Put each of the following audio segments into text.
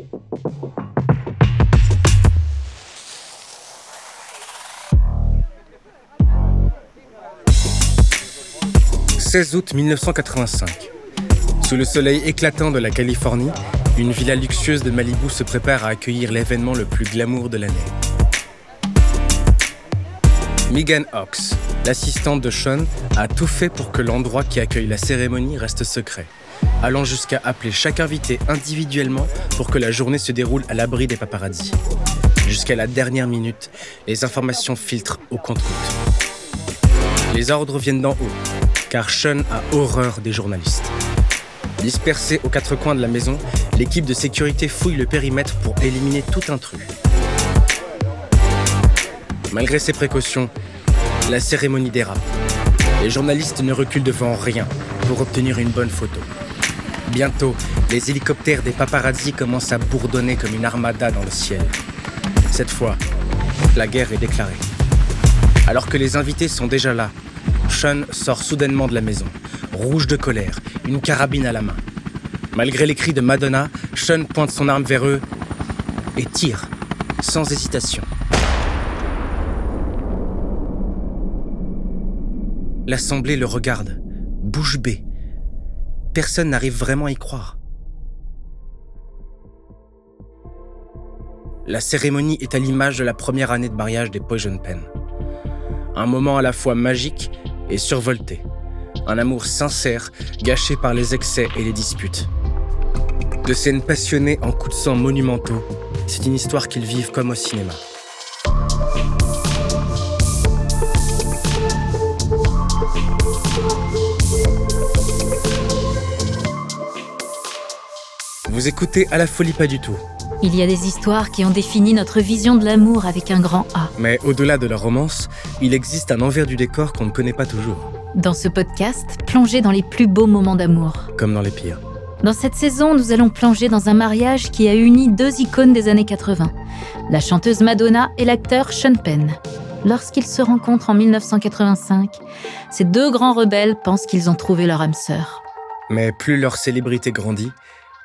« 16 août 1985. Sous le soleil éclatant de la Californie, une villa luxueuse de Malibu se prépare à accueillir l'événement le plus glamour de l'année. Megan Hawks, l'assistante de Sean, a tout fait pour que l'endroit qui accueille la cérémonie reste secret, allant jusqu'à appeler chaque invité individuellement pour que la journée se déroule à l'abri des paparazzis. Jusqu'à la dernière minute, les informations filtrent au compte-gouttes. Les ordres viennent d'en haut, car Sean a horreur des journalistes. Dispersés aux quatre coins de la maison, l'équipe de sécurité fouille le périmètre pour éliminer tout intrus. Malgré ces précautions, la cérémonie dérape. Les journalistes ne reculent devant rien pour obtenir une bonne photo. Bientôt, les hélicoptères des paparazzi commencent à bourdonner comme une armada dans le ciel. Cette fois, la guerre est déclarée. Alors que les invités sont déjà là, Sean sort soudainement de la maison, rouge de colère, une carabine à la main. Malgré les cris de Madonna, Sean pointe son arme vers eux et tire, sans hésitation. L'assemblée le regarde, bouche bée. Personne n'arrive vraiment à y croire. La cérémonie est à l'image de la première année de mariage des Poison Pen. Un moment à la fois magique et survolté. Un amour sincère, gâché par les excès et les disputes. De scènes passionnées en coups de sang monumentaux, c'est une histoire qu'ils vivent comme au cinéma. Vous écoutez à la folie pas du tout. Il y a des histoires qui ont défini notre vision de l'amour avec un grand A. Mais au-delà de la romance, il existe un envers du décor qu'on ne connaît pas toujours. Dans ce podcast, plongez dans les plus beaux moments d'amour. Comme dans les pires. Dans cette saison, nous allons plonger dans un mariage qui a uni deux icônes des années 80, la chanteuse Madonna et l'acteur Sean Penn. Lorsqu'ils se rencontrent en 1985, ces deux grands rebelles pensent qu'ils ont trouvé leur âme sœur. Mais plus leur célébrité grandit,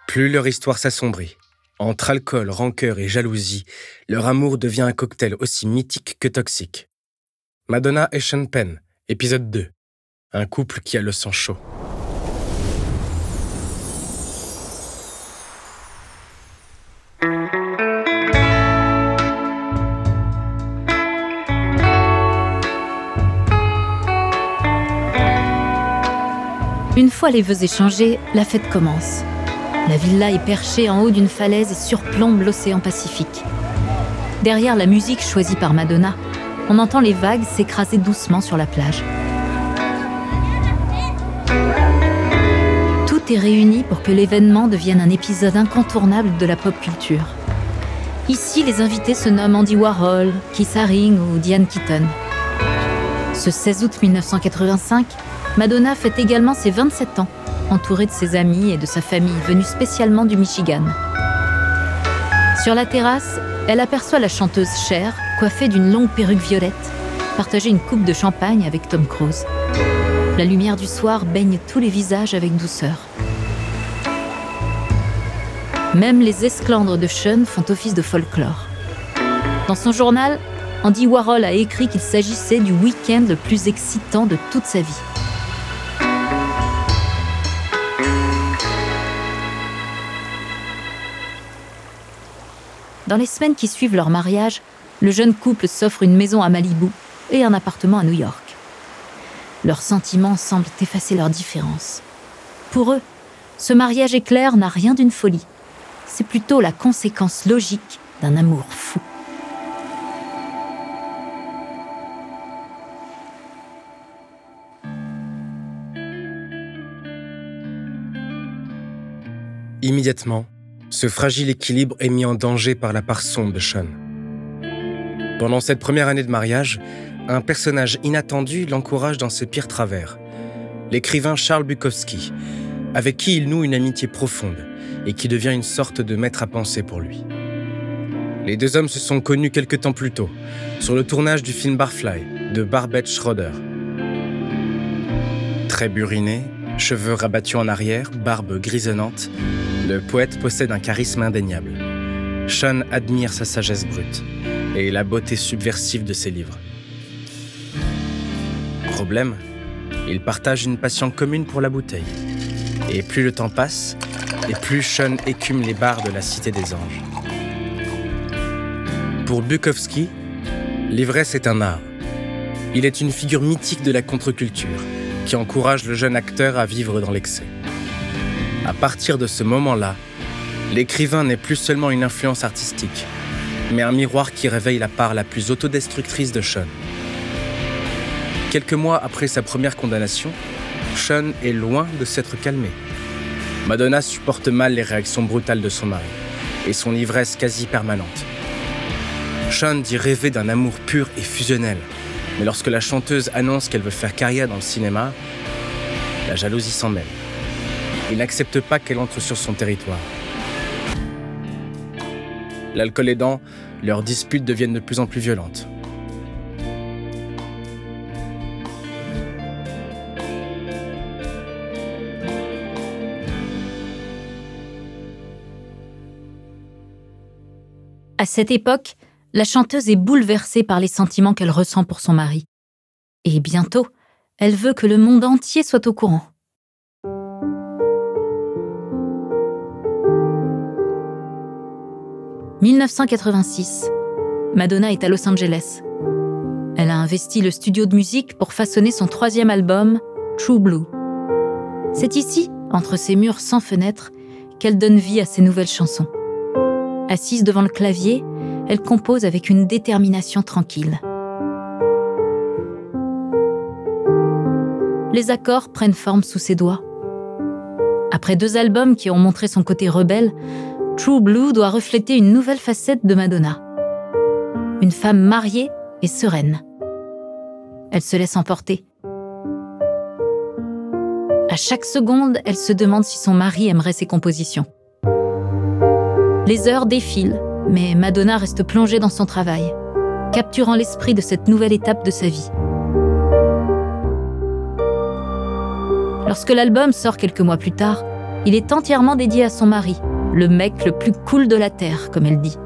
plus leur histoire s'assombrit. Entre alcool, rancœur et jalousie, leur amour devient un cocktail aussi mythique que toxique. Madonna et Sean Penn, épisode 2. Un couple qui a le sang chaud. Une fois les vœux échangés, la fête commence. La villa est perchée en haut d'une falaise et surplombe l'océan Pacifique. Derrière la musique choisie par Madonna, on entend les vagues s'écraser doucement sur la plage. Tout est réuni pour que l'événement devienne un épisode incontournable de la pop culture. Ici, les invités se nomment Andy Warhol, Keith Haring ou Diane Keaton. Ce 16 août 1985, Madonna fête également ses 27 ans entourée de ses amis et de sa famille venus spécialement du Michigan. Sur la terrasse, elle aperçoit la chanteuse Cher, coiffée d'une longue perruque violette, partager une coupe de champagne avec Tom Cruise. La lumière du soir baigne tous les visages avec douceur. Même les esclandres de Sean font office de folklore. Dans son journal, Andy Warhol a écrit qu'il s'agissait du week-end le plus excitant de toute sa vie. Dans les semaines qui suivent leur mariage, le jeune couple s'offre une maison à Malibu et un appartement à New York. Leurs sentiments semblent effacer leurs différences. Pour eux, ce mariage éclair n'a rien d'une folie. C'est plutôt la conséquence logique d'un amour fou. Immédiatement, ce fragile équilibre est mis en danger par la part sombre de Sean. Pendant cette première année de mariage, un personnage inattendu l'encourage dans ses pires travers. L'écrivain Charles Bukowski, avec qui il noue une amitié profonde et qui devient une sorte de maître à penser pour lui. Les deux hommes se sont connus quelque temps plus tôt, sur le tournage du film Barfly de Barbette Schroeder. Très buriné, Cheveux rabattus en arrière, barbe grisonnante, le poète possède un charisme indéniable. Sean admire sa sagesse brute et la beauté subversive de ses livres. Problème, il partage une passion commune pour la bouteille. Et plus le temps passe, et plus Sean écume les bars de la Cité des Anges. Pour Bukowski, l'ivresse est un art. Il est une figure mythique de la contre-culture qui encourage le jeune acteur à vivre dans l'excès. À partir de ce moment-là, l'écrivain n'est plus seulement une influence artistique, mais un miroir qui réveille la part la plus autodestructrice de Sean. Quelques mois après sa première condamnation, Sean est loin de s'être calmé. Madonna supporte mal les réactions brutales de son mari et son ivresse quasi permanente. Sean dit rêver d'un amour pur et fusionnel, mais lorsque la chanteuse annonce qu'elle veut faire carrière dans le cinéma, la jalousie s'en mêle. Il n'accepte pas qu'elle entre sur son territoire. L'alcool aidant, leurs disputes deviennent de plus en plus violentes. À cette époque, la chanteuse est bouleversée par les sentiments qu'elle ressent pour son mari. Et bientôt, elle veut que le monde entier soit au courant. « 1986. Madonna est à Los Angeles. Elle a investi le studio de musique pour façonner son troisième album, True Blue. C'est ici, entre ces murs sans fenêtres, qu'elle donne vie à ses nouvelles chansons. Assise devant le clavier, elle compose avec une détermination tranquille. Les accords prennent forme sous ses doigts. Après deux albums qui ont montré son côté rebelle, True Blue doit refléter une nouvelle facette de Madonna. Une femme mariée et sereine. Elle se laisse emporter. À chaque seconde, elle se demande si son mari aimerait ses compositions. Les heures défilent, mais Madonna reste plongée dans son travail, capturant l'esprit de cette nouvelle étape de sa vie. Lorsque l'album sort quelques mois plus tard, il est entièrement dédié à son mari, le mec le plus cool de la Terre, comme elle dit.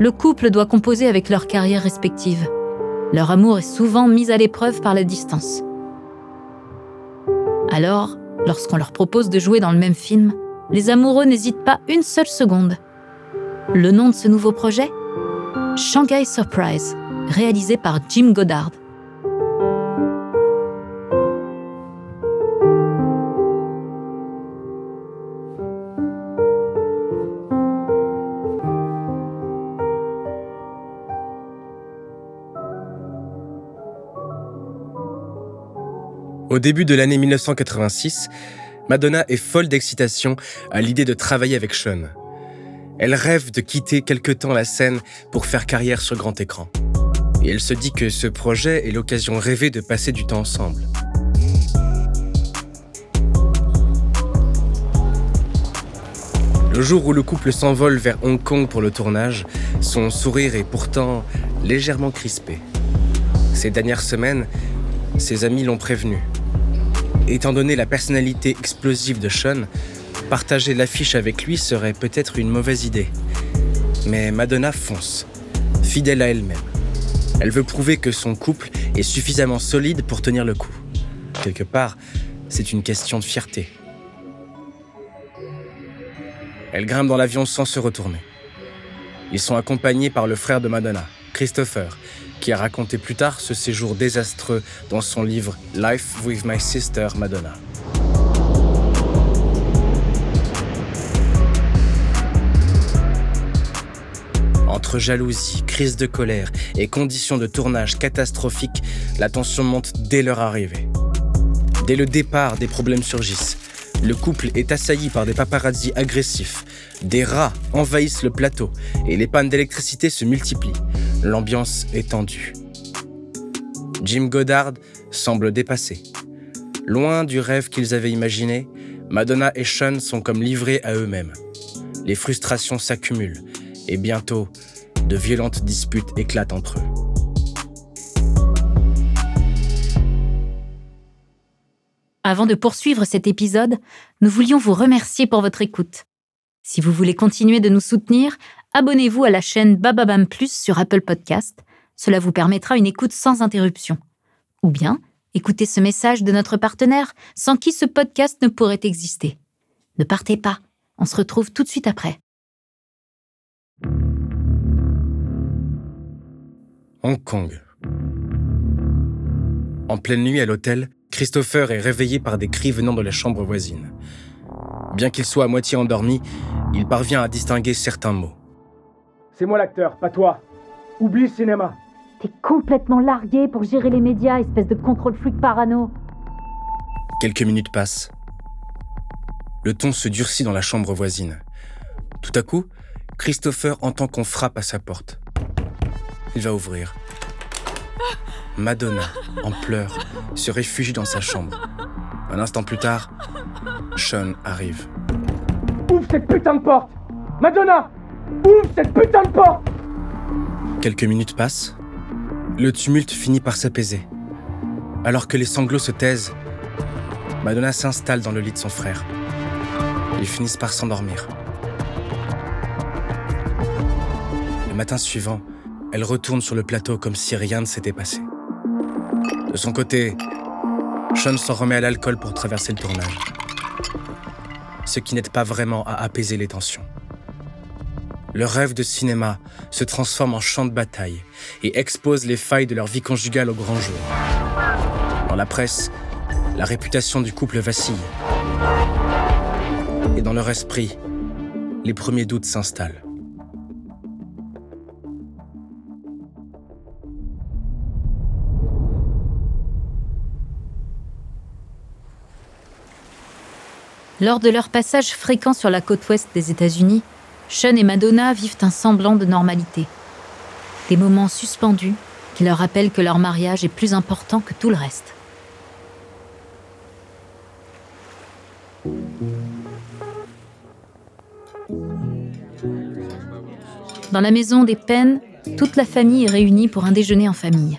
Le couple doit composer avec leurs carrières respectives. Leur amour est souvent mis à l'épreuve par la distance. Alors, Lorsqu'on leur propose de jouer dans le même film, les amoureux n'hésitent pas une seule seconde. Le nom de ce nouveau projet? Shanghai Surprise, réalisé par Jim Goddard. Au début de l'année 1986, Madonna est folle d'excitation à l'idée de travailler avec Sean. Elle rêve de quitter quelque temps la scène pour faire carrière sur grand écran. Et elle se dit que ce projet est l'occasion rêvée de passer du temps ensemble. Le jour où le couple s'envole vers Hong Kong pour le tournage, son sourire est pourtant légèrement crispé. Ces dernières semaines, ses amis l'ont prévenu. Étant donné la personnalité explosive de Sean, partager l'affiche avec lui serait peut-être une mauvaise idée. Mais Madonna fonce, fidèle à elle-même. Elle veut prouver que son couple est suffisamment solide pour tenir le coup. Quelque part, c'est une question de fierté. Elle grimpe dans l'avion sans se retourner. Ils sont accompagnés par le frère de Madonna, Christopher, qui a raconté plus tard ce séjour désastreux dans son livre Life with My Sister Madonna. Entre jalousie, crise de colère et conditions de tournage catastrophiques, la tension monte dès leur arrivée. Dès le départ, des problèmes surgissent. Le couple est assailli par des paparazzis agressifs. Des rats envahissent le plateau et les pannes d'électricité se multiplient. L'ambiance est tendue. Jim Goddard semble dépassé. Loin du rêve qu'ils avaient imaginé, Madonna et Sean sont comme livrés à eux-mêmes. Les frustrations s'accumulent et bientôt, de violentes disputes éclatent entre eux. Avant de poursuivre cet épisode, nous voulions vous remercier pour votre écoute. Si vous voulez continuer de nous soutenir, abonnez-vous à la chaîne Bababam Plus sur Apple Podcast. Cela vous permettra une écoute sans interruption. Ou bien, écoutez ce message de notre partenaire sans qui ce podcast ne pourrait exister. Ne partez pas, on se retrouve tout de suite après. Hong Kong. En pleine nuit à l'hôtel, Christopher est réveillé par des cris venant de la chambre voisine. Bien qu'il soit à moitié endormi, il parvient à distinguer certains mots. C'est moi l'acteur, pas toi. Oublie le cinéma. T'es complètement largué pour gérer les médias, espèce de contrôle fluide parano. Quelques minutes passent. Le ton se durcit dans la chambre voisine. Tout à coup, Christopher entend qu'on frappe à sa porte. Il va ouvrir. Madonna, en pleurs, se réfugie dans sa chambre. Un instant plus tard, Sean arrive. Ouvre cette putain de porte Madonna Ouvre cette putain de porte Quelques minutes passent. Le tumulte finit par s'apaiser. Alors que les sanglots se taisent, Madonna s'installe dans le lit de son frère. Ils finissent par s'endormir. Le matin suivant, elle retourne sur le plateau comme si rien ne s'était passé. De son côté, Sean s'en remet à l'alcool pour traverser le tournage. Ce qui n'aide pas vraiment à apaiser les tensions. Le rêve de cinéma se transforme en champ de bataille et expose les failles de leur vie conjugale au grand jour. Dans la presse, la réputation du couple vacille. Et dans leur esprit, les premiers doutes s'installent. Lors de leur passage fréquent sur la côte ouest des États-Unis, Sean et Madonna vivent un semblant de normalité. Des moments suspendus qui leur rappellent que leur mariage est plus important que tout le reste. Dans la maison des Penn, toute la famille est réunie pour un déjeuner en famille.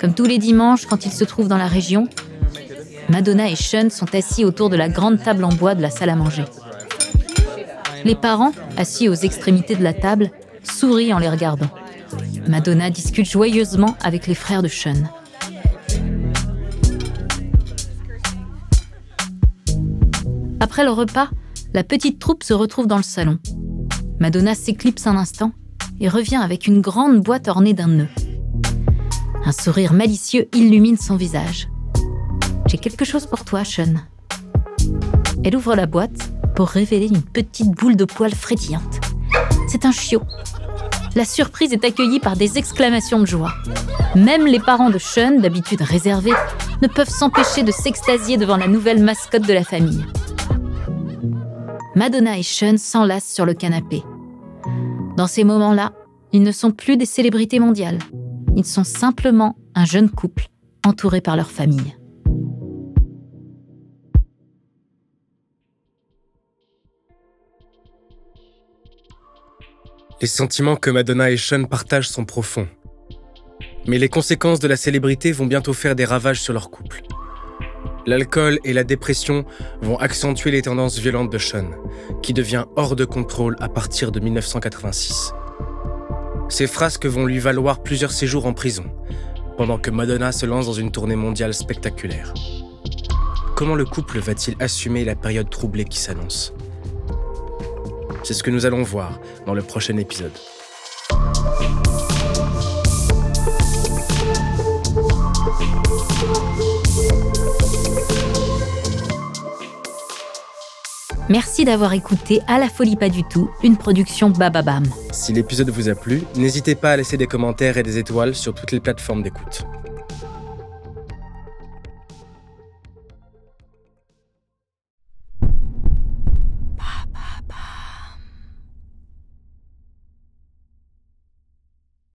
Comme tous les dimanches quand ils se trouvent dans la région, Madonna et Sean sont assis autour de la grande table en bois de la salle à manger. Les parents, assis aux extrémités de la table, sourient en les regardant. Madonna discute joyeusement avec les frères de Sean. Après le repas, la petite troupe se retrouve dans le salon. Madonna s'éclipse un instant et revient avec une grande boîte ornée d'un nœud. Un sourire malicieux illumine son visage. J'ai quelque chose pour toi, Sean. Elle ouvre la boîte pour révéler une petite boule de poils frétillante. C'est un chiot. La surprise est accueillie par des exclamations de joie. Même les parents de Sean, d'habitude réservés, ne peuvent s'empêcher de s'extasier devant la nouvelle mascotte de la famille. Madonna et Sean s'enlacent sur le canapé. Dans ces moments-là, ils ne sont plus des célébrités mondiales. Ils sont simplement un jeune couple entouré par leur famille. Les sentiments que Madonna et Sean partagent sont profonds. Mais les conséquences de la célébrité vont bientôt faire des ravages sur leur couple. L'alcool et la dépression vont accentuer les tendances violentes de Sean, qui devient hors de contrôle à partir de 1986. Ces frasques vont lui valoir plusieurs séjours en prison, pendant que Madonna se lance dans une tournée mondiale spectaculaire. Comment le couple va-t-il assumer la période troublée qui s'annonce? C'est ce que nous allons voir dans le prochain épisode. Merci d'avoir écouté À la folie pas du tout, une production Bababam. Si l'épisode vous a plu, n'hésitez pas à laisser des commentaires et des étoiles sur toutes les plateformes d'écoute.